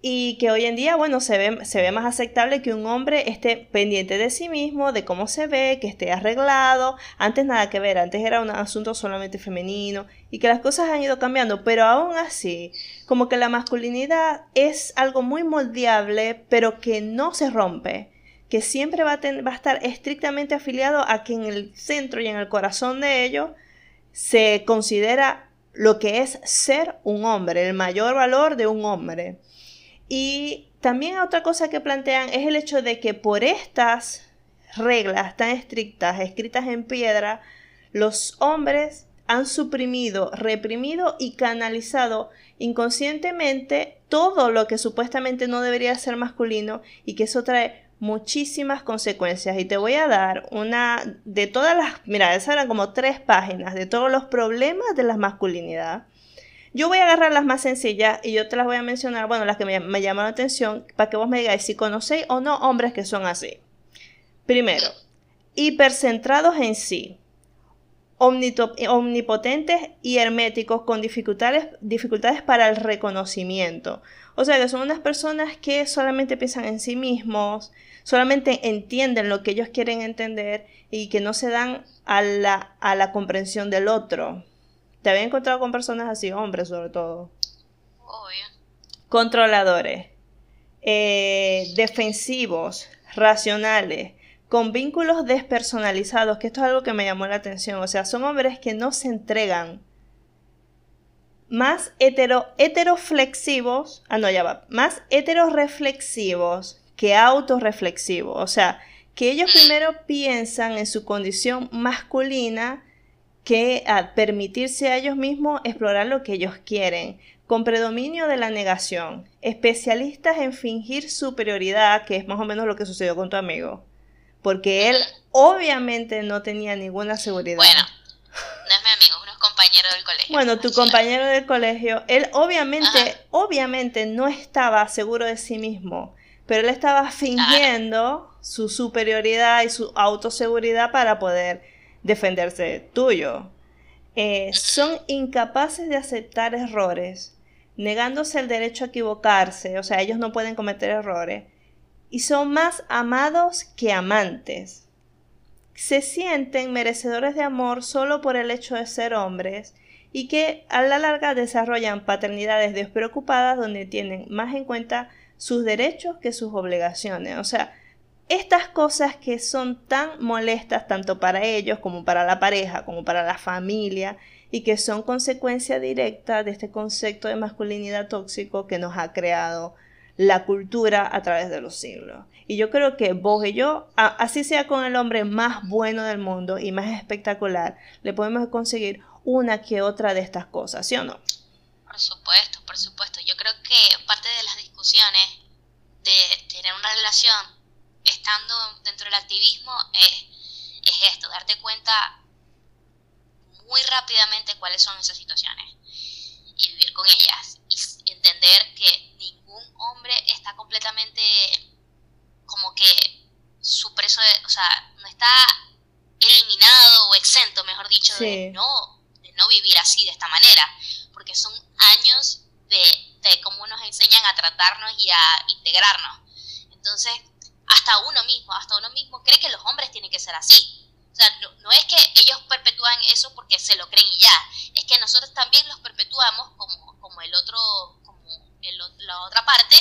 y que hoy en día, bueno, se ve, se ve más aceptable que un hombre esté pendiente de sí mismo, de cómo se ve, que esté arreglado. Antes nada que ver, antes era un asunto solamente femenino y que las cosas han ido cambiando, pero aún así, como que la masculinidad es algo muy moldeable, pero que no se rompe, que siempre va a, estar estrictamente afiliado a que en el centro y en el corazón de ello se considera lo que es ser un hombre, el mayor valor de un hombre. Y también otra cosa que plantean es el hecho de que por estas reglas tan estrictas, escritas en piedra, los hombres han suprimido, reprimido y canalizado inconscientemente todo lo que supuestamente no debería ser masculino y que eso trae muchísimas consecuencias y te voy a dar una de todas las, mira, esas eran como tres páginas de todos los problemas de la masculinidad yo voy a agarrar las más sencillas y yo te las voy a mencionar, bueno, las que me, me llaman la atención, para que vos me digáis si conocéis o no hombres que son así. Primero, hipercentrados en sí. omnipotentes y herméticos con dificultades, dificultades para el reconocimiento. O sea que son unas personas que solamente piensan en sí mismos, solamente entienden lo que ellos quieren entender y que no se dan a la, a la comprensión del otro. ¿Te había encontrado con personas así, hombres sobre todo? Obvio. Controladores, eh, defensivos, racionales, con vínculos despersonalizados, que esto es algo que me llamó la atención. O sea, son hombres que no se entregan. Más hetero, heteroflexivos, ah, no, ya va, más heteroreflexivos que autorreflexivos. O sea, que ellos primero piensan en su condición masculina que a permitirse a ellos mismos explorar lo que ellos quieren, con predominio de la negación, especialistas en fingir superioridad, que es más o menos lo que sucedió con tu amigo porque él obviamente no tenía ninguna seguridad. Bueno, no es mi amigo, es un compañero del colegio. Bueno, tu compañero del colegio, él obviamente, obviamente no estaba seguro de sí mismo, pero él estaba fingiendo su superioridad y su autoseguridad para poder defenderse tuyo. Eh, son incapaces de aceptar errores, negándose el derecho a equivocarse, o sea, ellos no pueden cometer errores y son más amados que amantes. Se sienten merecedores de amor solo por el hecho de ser hombres y que a la larga desarrollan paternidades despreocupadas donde tienen más en cuenta sus derechos que sus obligaciones. O sea, estas cosas que son tan molestas tanto para ellos como para la pareja, como para la familia, y que son consecuencia directa de este concepto de masculinidad tóxico que nos ha creado la cultura a través de los siglos. Y yo creo que vos y yo, así sea con el hombre más bueno del mundo y más espectacular, le podemos conseguir una que otra de estas cosas, ¿sí o no? Por supuesto, por supuesto. Yo creo que parte de las discusiones de tener una relación estando dentro del activismo es, es esto, darte cuenta muy rápidamente cuáles son esas situaciones y vivir con ellas y entender que ningún hombre está completamente como que su preso, de, o sea, no está eliminado o exento, mejor dicho, de, no, de no vivir así, de esta manera, porque son años de, de cómo nos enseñan a tratarnos y a integrarnos. Entonces, hasta uno mismo, hasta uno mismo cree que los hombres tienen que ser así. O sea, no, no, es que ellos perpetúan eso porque se lo creen y ya, es que nosotros también los perpetuamos como, como el otro la otra parte,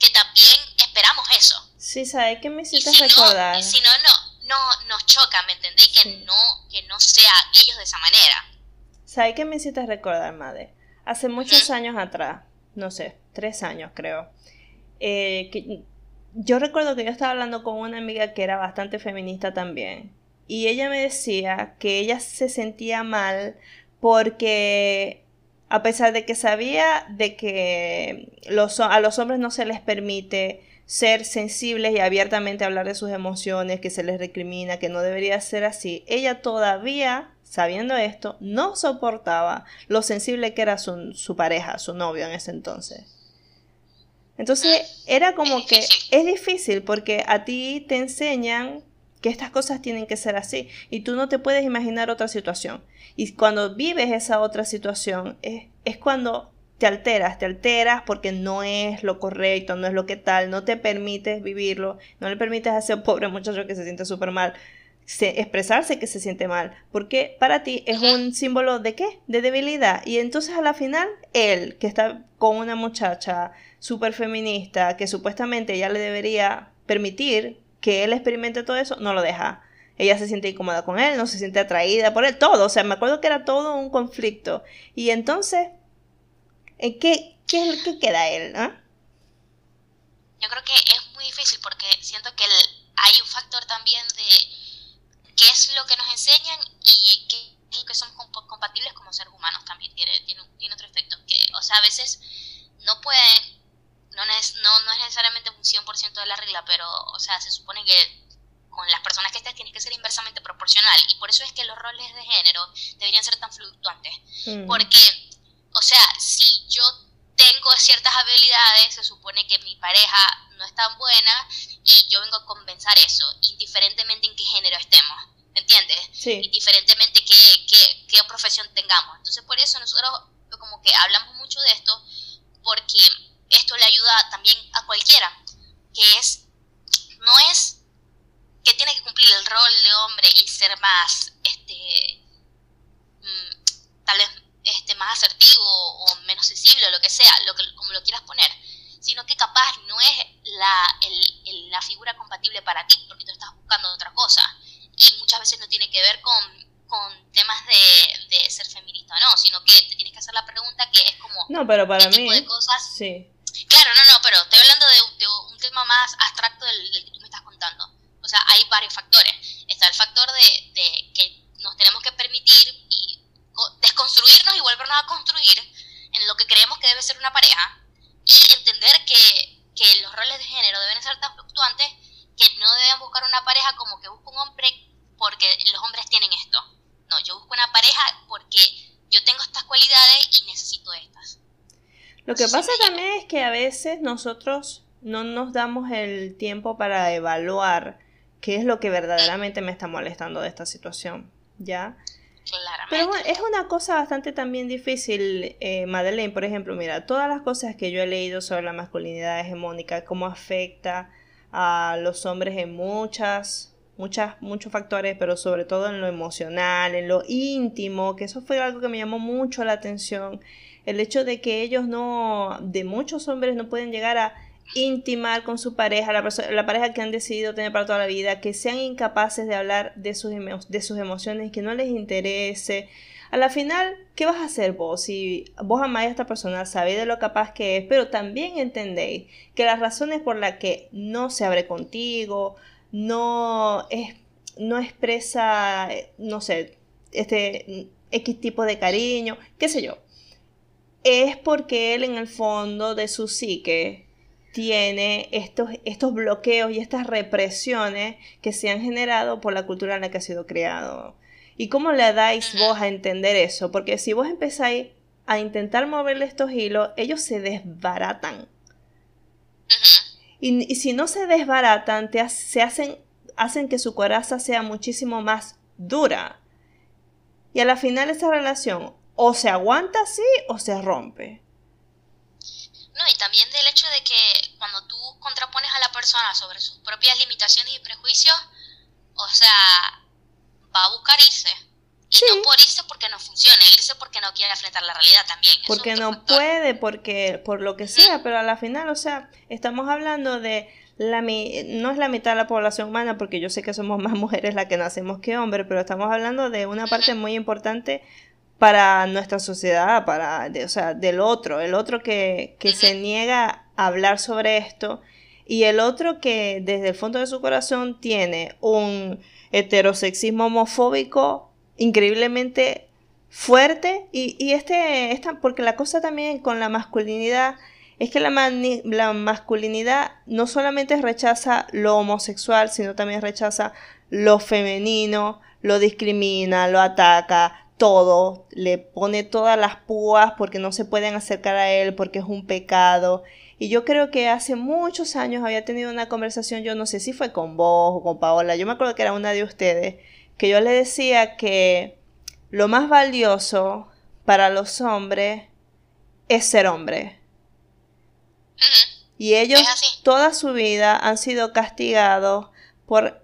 que también esperamos eso. Sí, ¿sabes qué me hiciste recordar? Si no, no, no, nos choca, ¿me entendéis? Que, no, que no sea ellos de esa manera. ¿Sabes qué me hiciste recordar, madre? Hace muchos años atrás, no sé, tres años creo, eh, que, yo recuerdo que yo estaba hablando con una amiga que era bastante feminista también. Y ella me decía que ella se sentía mal porque a pesar de que sabía de que los, a los hombres no se les permite ser sensibles y abiertamente hablar de sus emociones, que se les recrimina, que no debería ser así, ella todavía, sabiendo esto, no soportaba lo sensible que era su, su pareja, su novio en ese entonces. Entonces era como que es difícil porque a ti te enseñan que estas cosas tienen que ser así y tú no te puedes imaginar otra situación. Y cuando vives esa otra situación es, es cuando te alteras, te alteras porque no es lo correcto, no es lo que tal, no te permites vivirlo, no le permites a ese pobre muchacho que se siente súper mal expresarse que se siente mal, porque para ti es un símbolo de qué? De debilidad. Y entonces a la final, él, que está con una muchacha súper feminista, que supuestamente ya le debería permitir que él experimente todo eso, no lo deja. Ella se siente incómoda con él, no se siente atraída por él, todo. O sea, me acuerdo que era todo un conflicto. Y entonces, ¿qué, qué, qué queda él? Ah? Yo creo que es muy difícil porque siento que hay un factor también de qué es lo que nos enseñan y qué es lo que somos compatibles como seres humanos también. Tiene, tiene, tiene otro efecto. Que, o sea, a veces no pueden no, no, no es necesariamente un 100% de la regla, pero, o sea, se supone que con las personas que estés tienes que ser inversamente proporcional. Y por eso es que los roles de género deberían ser tan fluctuantes. Mm. Porque, o sea, si yo tengo ciertas habilidades, se supone que mi pareja no es tan buena y yo vengo a compensar eso, indiferentemente en qué género estemos. ¿me entiendes? Sí. Indiferentemente qué, qué, qué profesión tengamos. Entonces por eso nosotros como que hablamos mucho de esto, porque esto le ayuda también a cualquiera, que es, no es que tiene que cumplir el rol de hombre y ser más, este, mm, tal vez este, más asertivo o menos sensible o lo que sea, lo que, como lo quieras poner, sino que capaz no es la, el, la figura compatible para ti porque tú estás buscando otra cosa. Y muchas veces no tiene que ver con, con temas de, de, ser feminista o no, sino que te tienes que hacer la pregunta que es como... No, pero para ¿qué mí... tipo de cosas? Sí. Claro, no, no, pero estoy hablando de, de un tema más abstracto del, del, que tú me estás contando. O sea, hay varios factores. Está el factor de, de que nos tenemos que permitir y desconstruirnos y volvernos a construir en lo que creemos que debe ser una pareja y entender que, que los roles de género deben ser tan fluctuantes que no deben buscar una pareja como que busco un hombre porque los hombres tienen esto. No, yo busco una pareja porque yo tengo estas cualidades y necesito estas. Lo que pasa también es que a veces nosotros no nos damos el tiempo para evaluar qué es lo que verdaderamente me está molestando de esta situación, ¿ya? Claramente. Pero bueno, es una cosa bastante también difícil, eh, Madeleine, por ejemplo, mira, todas las cosas que yo he leído sobre la masculinidad hegemónica, cómo afecta a los hombres en muchas, muchas, muchos factores, pero sobre todo en lo emocional, en lo íntimo, que eso fue algo que me llamó mucho la atención, el hecho de que ellos no, de muchos hombres no pueden llegar a intimar con su pareja, la, la, pareja que han decidido tener para toda la vida, que sean incapaces de hablar de sus, de sus emociones, que no les interese. A la final, ¿qué vas a hacer vos? Si vos amáis a esta persona, sabéis de lo capaz que es, pero también entendéis que las razones por las que no se abre contigo, no, es, no expresa, no sé, este X tipo de cariño, qué sé yo, es porque él en el fondo de su psique tiene estos, estos bloqueos y estas represiones que se han generado por la cultura en la que ha sido creado. ¿Y cómo le dais vos a entender eso? Porque si vos empezáis a intentar moverle estos hilos, ellos se desbaratan. Y, y, si no se desbaratan, te, se hacen, hacen que su coraza sea muchísimo más dura. Y a la final esa relación o se aguanta así o se rompe. No, y también del hecho de que cuando tú contrapones a la persona sobre sus propias limitaciones y prejuicios, o sea, va a buscar irse. Y sí. no por irse porque no funcione, irse porque no quiere enfrentar la realidad también. Porque no factor. puede, porque por lo que sea, pero a la final, o sea, estamos hablando de la no es la mitad de la población humana, porque yo sé que somos más mujeres las que nacemos que hombres, pero estamos hablando de una parte muy importante para nuestra sociedad, para, de, o sea, del otro, el otro que, que se niega a hablar sobre esto y el otro que desde el fondo de su corazón tiene un heterosexismo homofóbico increíblemente fuerte y, y este, esta, porque la cosa también con la masculinidad es que la, mani, la masculinidad no solamente rechaza lo homosexual, sino también rechaza lo femenino, lo discrimina, lo ataca, todo, le pone todas las púas porque no se pueden acercar a él porque es un pecado. Y yo creo que hace muchos años había tenido una conversación, yo no sé si fue con vos o con Paola, yo me acuerdo que era una de ustedes, que yo le decía que lo más valioso para los hombres es ser hombre. Uh -huh. Y ellos toda su vida han sido castigados por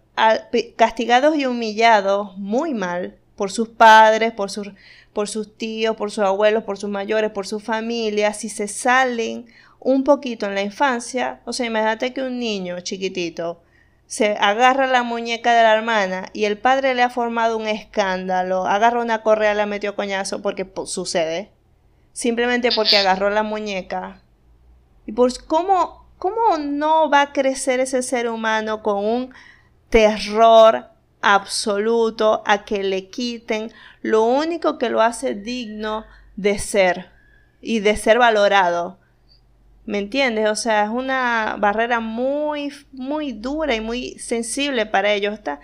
castigados y humillados muy mal por sus padres, por sus, por sus tíos, por sus abuelos, por sus mayores, por su familia, si se salen un poquito en la infancia, o sea, imagínate que un niño chiquitito se agarra la muñeca de la hermana y el padre le ha formado un escándalo, agarra una correa, la metió coñazo porque pues, sucede, simplemente porque agarró la muñeca. Y pues, ¿cómo, ¿cómo no va a crecer ese ser humano con un terror absoluto a que le quiten lo único que lo hace digno de ser y de ser valorado. ¿Me entiendes? O sea, es una barrera muy, muy dura y muy sensible para ellos. Está,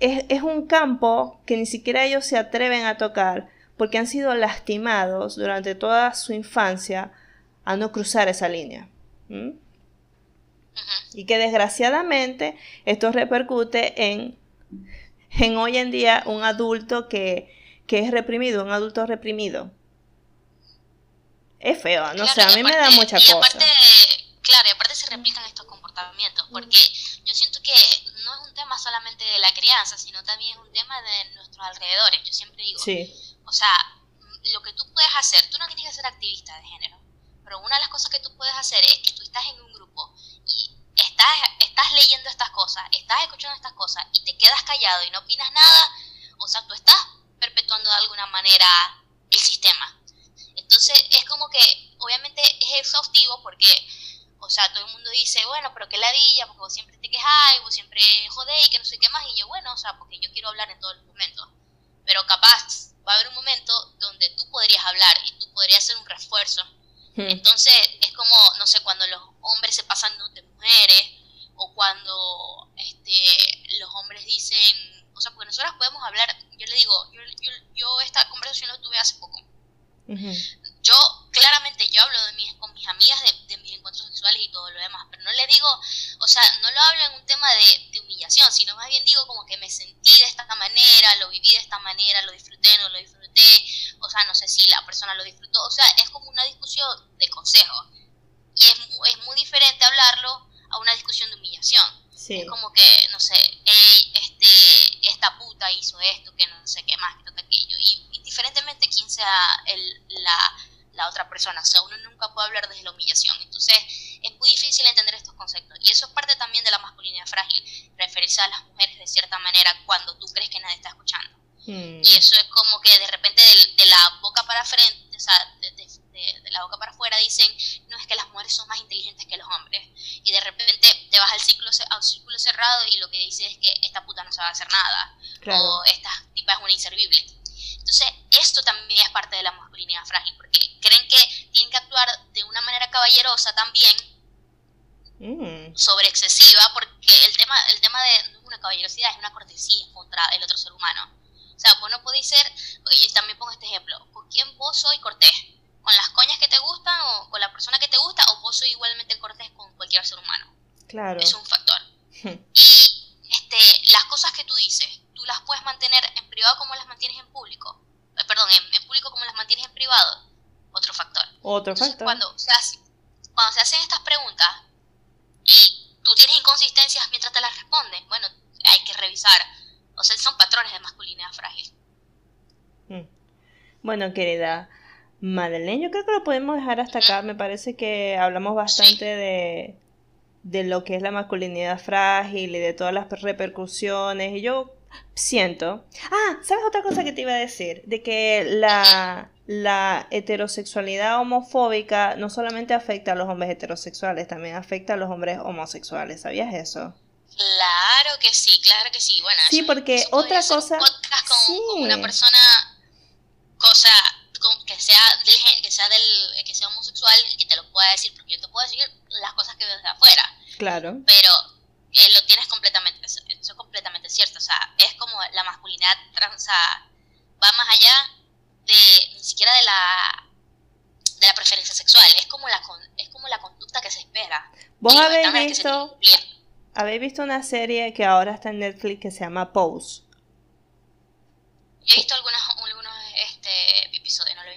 es, es un campo que ni siquiera ellos se atreven a tocar porque han sido lastimados durante toda su infancia a no cruzar esa línea. Y que desgraciadamente esto repercute en en hoy en día un adulto que, que es reprimido, un adulto reprimido. Es feo, no sé, a mí me da mucha y cosa. Aparte, claro, y aparte se replican estos comportamientos, porque yo siento que no es un tema solamente de la crianza, sino también es un tema de nuestros alrededores. Yo siempre digo, Sí, o sea, lo que tú puedes hacer, tú no tienes que ser activista de género, pero una de las cosas que tú puedes hacer es que tú estás en un grupo y estás, estás leyendo estas cosas, estás escuchando estas cosas y te quedas callado y no opinas nada, o sea, tú estás perpetuando de alguna manera el sistema. Entonces es como que obviamente es exhaustivo porque, o sea, todo el mundo dice, bueno, pero qué ladilla, porque vos siempre te quejáis, vos siempre jodéis, que no sé qué más, y yo, bueno, o sea, porque yo quiero hablar en todos los momentos. Pero capaz va a haber un momento donde tú podrías hablar y tú podrías hacer un refuerzo. Hmm. Entonces es como, no sé, cuando los hombres se pasan de mujeres o cuando este, los hombres dicen, o sea, porque nosotras podemos hablar, yo le digo, yo, yo, yo esta conversación lo tuve hace poco. Yo, claramente, yo hablo de mis, con mis amigas de, de mis encuentros sexuales y todo lo demás, pero no le digo, o sea, no lo hablo en un tema de, de humillación, sino más bien digo como que me sentí de esta manera, lo viví de esta manera, lo disfruté, no lo disfruté, o sea, no sé si la persona lo disfrutó, o sea, es como una discusión de consejo. Y es, es muy diferente hablarlo a una discusión de humillación. Sí, Es como que, no sé, "Ey, este, esta puta hizo esto, que no sé qué más, que aquello. Y, indiferentemente quién sea el, la, la otra persona, o sea, uno nunca puede hablar desde la humillación. Entonces, es muy difícil entender estos conceptos. Y eso es parte también de la masculinidad frágil, referirse a las mujeres de cierta manera cuando tú crees que nadie está escuchando. Hmm. Y eso es como que de repente de, de la boca para frente, o sea, de, de- de- de la boca para afuera dicen, no es que las mujeres son más inteligentes que los hombres. Y de repente te vas al ciclo, ce- al círculo cerrado y lo que dice es que esta puta no sabe hacer nada. Claro. O esta tipa es una inservible. Entonces, esto también es parte de la masculinidad frágil, porque creen que tienen que actuar de una manera caballerosa también, Mm, sobre excesiva, porque el tema, el tema de una caballerosidad, es una cortesía contra el otro ser humano. O sea, vos no podéis ser, y también pongo este ejemplo, ¿con quién vos soy cortés? ¿Con las coñas que te gustan o con la persona que te gusta o vos soy igualmente cortés con cualquier ser humano? claro. Es un factor. Hmm. Y este, las cosas que tú dices, tú las puedes mantener en privado como las mantienes en público. Eh, perdón, en, en público como las mantienes en privado. Otro factor. Otro Entonces, factor. cuando se, hace- cuando se hacen estas preguntas y tú tienes inconsistencias mientras te las responden, bueno, hay que revisar. O sea, son patrones de masculinidad frágil. Mm. Bueno, querida Madeleine, yo creo que lo podemos dejar hasta acá. Me parece que hablamos bastante de, de lo que es la masculinidad frágil y de todas las repercusiones. Y yo siento. Ah, ¿sabes otra cosa que te iba a decir? De que la, la heterosexualidad homofóbica no solamente afecta a los hombres heterosexuales, también afecta a los hombres homosexuales. ¿Sabías eso? Claro que sí, claro que sí. Bueno, Sí, porque otra un cosa- podcast con, sí. con una persona, cosa, con- que sea del gen- que sea del, que sea homosexual y que te lo pueda decir, porque yo te puedo decir las cosas que veo desde afuera, Claro. pero eh, lo tienes completamente, eso es completamente cierto, o sea, es como la masculinidad trans, va más allá de ni siquiera de la de la preferencia sexual, es como la es como la conducta que se espera. ¿Vos habéis visto, habéis visto una serie que ahora está en Netflix que se llama Pose? Yo he visto algunos, algunos este, episodios, no lo.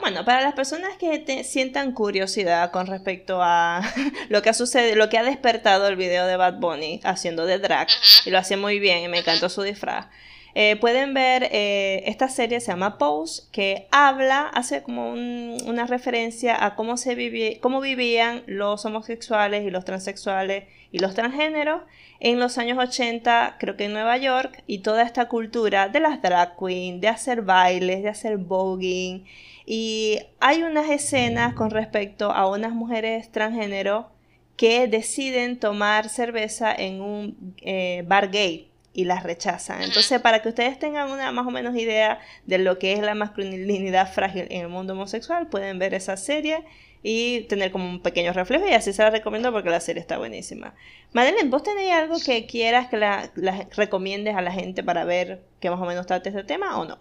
Bueno, para las personas que te sientan curiosidad con respecto a lo que ha sucedido, lo que ha despertado el video de Bad Bunny haciendo de drag, Ujú. y lo hacía muy bien y me encantó su disfraz. eh, pueden ver eh, esta serie se llama Pose que habla hace como un- una referencia a cómo se vivi- cómo vivían los homosexuales y los transexuales y los transgéneros en los años 80 creo que en Nueva York y toda esta cultura de las drag queens de hacer bailes de hacer voguing y hay unas escenas con respecto a unas mujeres transgénero que deciden tomar cerveza en un eh, bar gay y las rechazan. Entonces, para que ustedes tengan una más o menos idea de lo que es la masculinidad frágil en el mundo homosexual, pueden ver esa serie y tener como un pequeño reflejo y así se la recomiendo porque la serie está buenísima. Madeleine, ¿vos tenéis algo que quieras que la, la recomiendes a la gente para ver que más o menos trate este tema o no?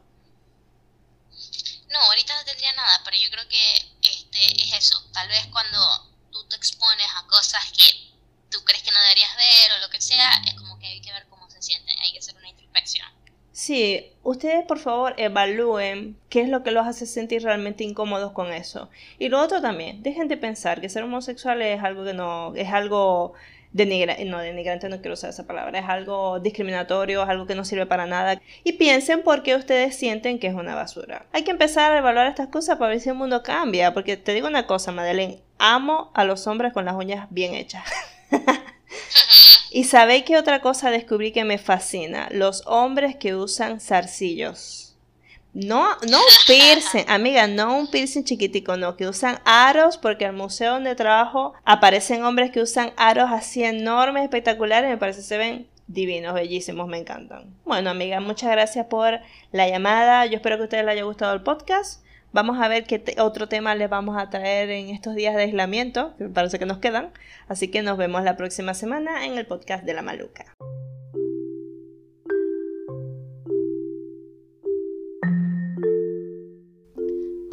No, ahorita no tendría nada, pero yo creo que este es eso. Tal vez cuando tú te expones a cosas que tú crees que no deberías ver o lo que sea, es como que hay que ver cómo se sienten, hay que hacer una introspección. Sí, ustedes por favor evalúen qué es lo que los hace sentir realmente incómodos con eso. Y lo otro también, dejen de pensar que ser homosexual es algo que no, es algo denigrante, no denigrante no quiero usar esa palabra, es algo discriminatorio, es algo que no sirve para nada. Y piensen por qué ustedes sienten que es una basura. Hay que empezar a evaluar estas cosas para ver si el mundo cambia, porque te digo una cosa, Madeleine, amo a los hombres con las uñas bien hechas. y sabéis qué otra cosa descubrí que me fascina, los hombres que usan zarcillos. No, no un piercing, amiga, no un piercing chiquitico, no, que usan aros, porque al museo donde trabajo aparecen hombres que usan aros así enormes, espectaculares, me parece que se ven divinos, bellísimos, me encantan. Bueno, amiga, muchas gracias por la llamada, yo espero que a ustedes les haya gustado el podcast. Vamos a ver qué otro tema les vamos a traer en estos días de aislamiento, que parece que nos quedan. Así que nos vemos la próxima semana en el podcast de la maluca.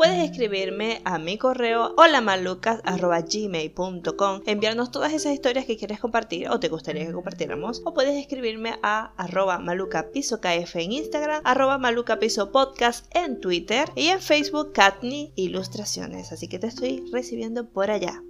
Puedes escribirme a mi correo holamalucas.gmail.com Enviarnos todas esas historias que quieres compartir o te gustaría que compartiéramos. O puedes escribirme a arroba malucapisokf en Instagram, arroba malucapisopodcast en Twitter y en Facebook Katni Ilustraciones. Así que te estoy recibiendo por allá.